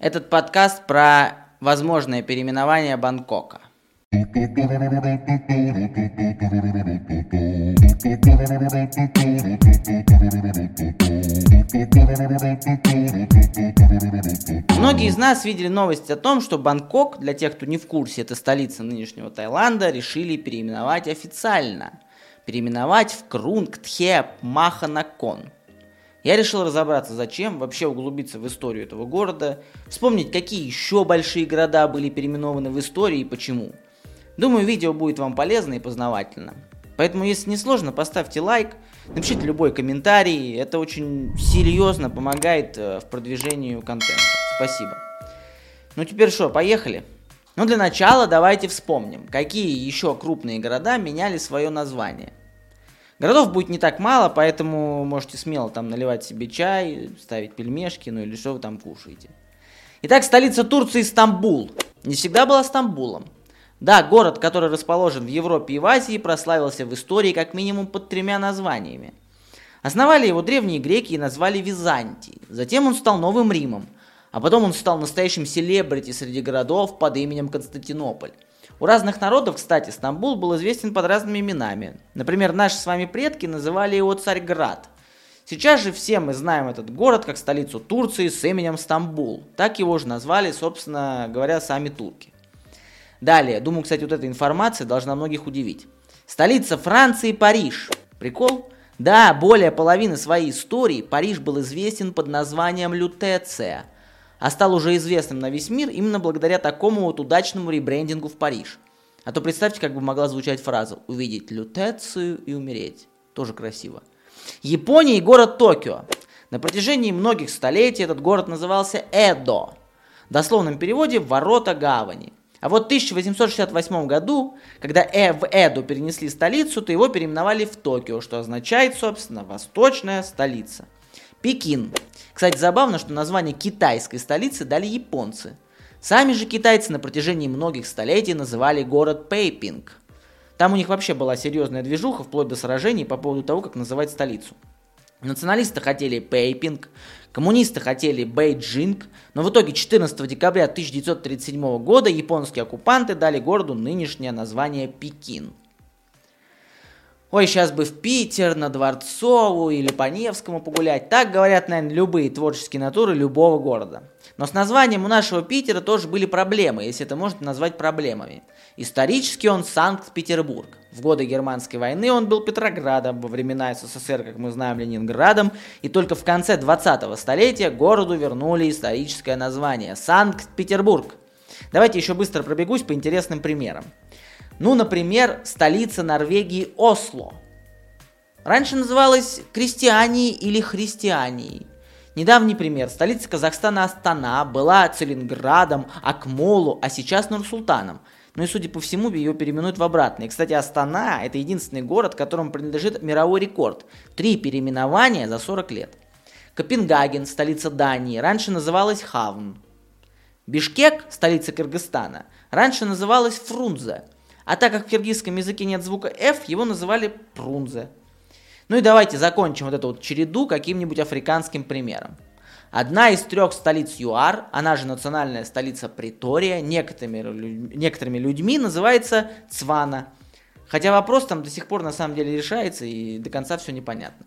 Этот подкаст про возможное переименование Бангкока. Многие из нас видели новость о том, что Бангкок, для тех, кто не в курсе, это столица нынешнего Таиланда, решили переименовать официально. Переименовать в Крунг Тхеп Маханакон. Я решил разобраться, зачем, вообще углубиться в историю этого города, вспомнить, какие еще большие города были переименованы в истории и почему. Думаю, видео будет вам полезно и познавательно. Поэтому, если не сложно, поставьте лайк, напишите любой комментарий, это очень серьезно помогает э, в продвижении контента. Спасибо. Ну теперь что, поехали? Ну для начала давайте вспомним, какие еще крупные города меняли свое название. Городов будет не так мало, поэтому можете смело там наливать себе чай, ставить пельмешки, ну или что вы там кушаете. Итак, столица Турции Стамбул. Не всегда была Стамбулом. Да, город, который расположен в Европе и в Азии, прославился в истории как минимум под тремя названиями. Основали его древние греки и назвали Византией. Затем он стал Новым Римом. А потом он стал настоящим селебрити среди городов под именем Константинополь. У разных народов, кстати, Стамбул был известен под разными именами. Например, наши с вами предки называли его Царьград. Сейчас же все мы знаем этот город как столицу Турции с именем Стамбул. Так его же назвали, собственно говоря, сами турки. Далее, думаю, кстати, вот эта информация должна многих удивить. Столица Франции Париж. Прикол? Да, более половины своей истории Париж был известен под названием Лютеция – а стал уже известным на весь мир именно благодаря такому вот удачному ребрендингу в Париж. А то представьте, как бы могла звучать фраза «увидеть лютецию и умереть». Тоже красиво. Япония и город Токио. На протяжении многих столетий этот город назывался Эдо. В дословном переводе «ворота гавани». А вот в 1868 году, когда э в Эду перенесли столицу, то его переименовали в Токио, что означает, собственно, «восточная столица». Пекин. Кстати, забавно, что название китайской столицы дали японцы. Сами же китайцы на протяжении многих столетий называли город Пейпинг. Там у них вообще была серьезная движуха, вплоть до сражений по поводу того, как называть столицу. Националисты хотели Пейпинг, коммунисты хотели Бейджинг, но в итоге 14 декабря 1937 года японские оккупанты дали городу нынешнее название Пекин. Ой, сейчас бы в Питер, на Дворцовую или по Невскому погулять. Так говорят, наверное, любые творческие натуры любого города. Но с названием у нашего Питера тоже были проблемы, если это можно назвать проблемами. Исторически он Санкт-Петербург. В годы Германской войны он был Петроградом, во времена СССР, как мы знаем, Ленинградом, и только в конце 20-го столетия городу вернули историческое название – Санкт-Петербург. Давайте еще быстро пробегусь по интересным примерам. Ну, например, столица Норвегии Осло. Раньше называлась Крестьянией или Христианией. Недавний пример. Столица Казахстана Астана была Целинградом, Акмолу, а сейчас Нур-Султаном. Ну и, судя по всему, ее переименуют в обратное. Кстати, Астана – это единственный город, которому принадлежит мировой рекорд. Три переименования за 40 лет. Копенгаген, столица Дании, раньше называлась Хавн. Бишкек, столица Кыргызстана, раньше называлась Фрунзе – а так как в киргизском языке нет звука F, его называли Прунзе. Ну и давайте закончим вот эту вот череду каким-нибудь африканским примером. Одна из трех столиц ЮАР, она же национальная столица Притория, некоторыми, некоторыми людьми называется Цвана. Хотя вопрос там до сих пор на самом деле решается и до конца все непонятно.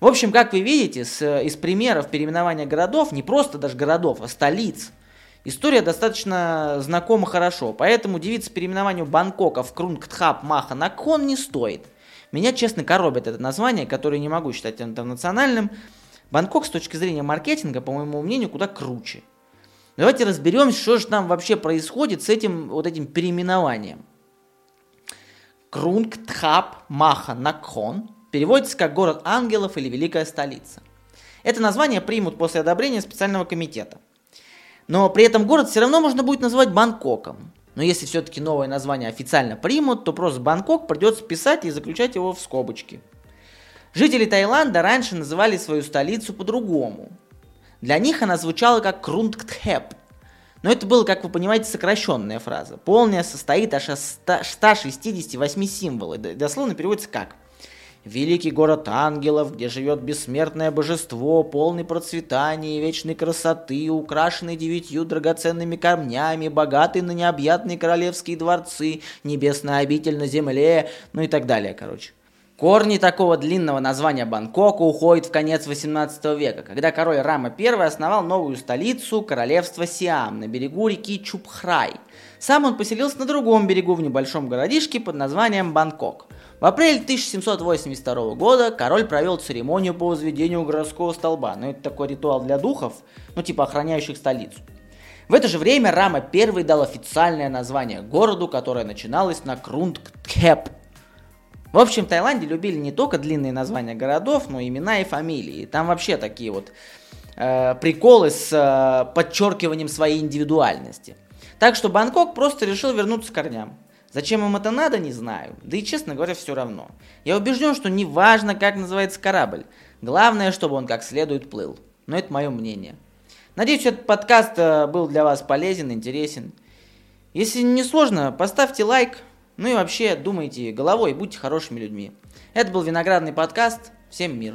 В общем, как вы видите, с, из примеров переименования городов, не просто даже городов, а столиц – История достаточно знакома хорошо, поэтому удивиться переименованию Бангкока в Крунгтхап Маха Накхон не стоит. Меня, честно, коробит это название, которое не могу считать интернациональным. Бангкок с точки зрения маркетинга, по моему мнению, куда круче. Давайте разберемся, что же там вообще происходит с этим вот этим переименованием. Крунгтхап Маха Накхон переводится как город ангелов или великая столица. Это название примут после одобрения специального комитета – но при этом город все равно можно будет называть Бангкоком. Но если все-таки новое название официально примут, то просто Бангкок придется писать и заключать его в скобочки. Жители Таиланда раньше называли свою столицу по-другому. Для них она звучала как Крунгтхэп. Но это было, как вы понимаете, сокращенная фраза. Полная состоит аж из 168 символов. Дословно переводится как Великий город ангелов, где живет бессмертное божество, полный процветания и вечной красоты, украшенный девятью драгоценными камнями, богатый на необъятные королевские дворцы, небесная обитель на земле, ну и так далее, короче. Корни такого длинного названия Бангкока уходят в конец 18 века, когда король Рама I основал новую столицу королевства Сиам на берегу реки Чупхрай. Сам он поселился на другом берегу в небольшом городишке под названием Бангкок. В апреле 1782 года король провел церемонию по возведению городского столба. Ну, это такой ритуал для духов, ну, типа охраняющих столицу. В это же время Рама I дал официальное название городу, которое начиналось на Крунгтхеп, в общем, в Таиланде любили не только длинные названия городов, но и имена и фамилии. Там вообще такие вот э, приколы с э, подчеркиванием своей индивидуальности. Так что Бангкок просто решил вернуться к корням. Зачем им это надо, не знаю. Да и, честно говоря, все равно. Я убежден, что не важно, как называется корабль. Главное, чтобы он как следует плыл. Но это мое мнение. Надеюсь, этот подкаст э, был для вас полезен, интересен. Если не сложно, поставьте лайк, ну и вообще, думайте головой, будьте хорошими людьми. Это был Виноградный подкаст. Всем мир.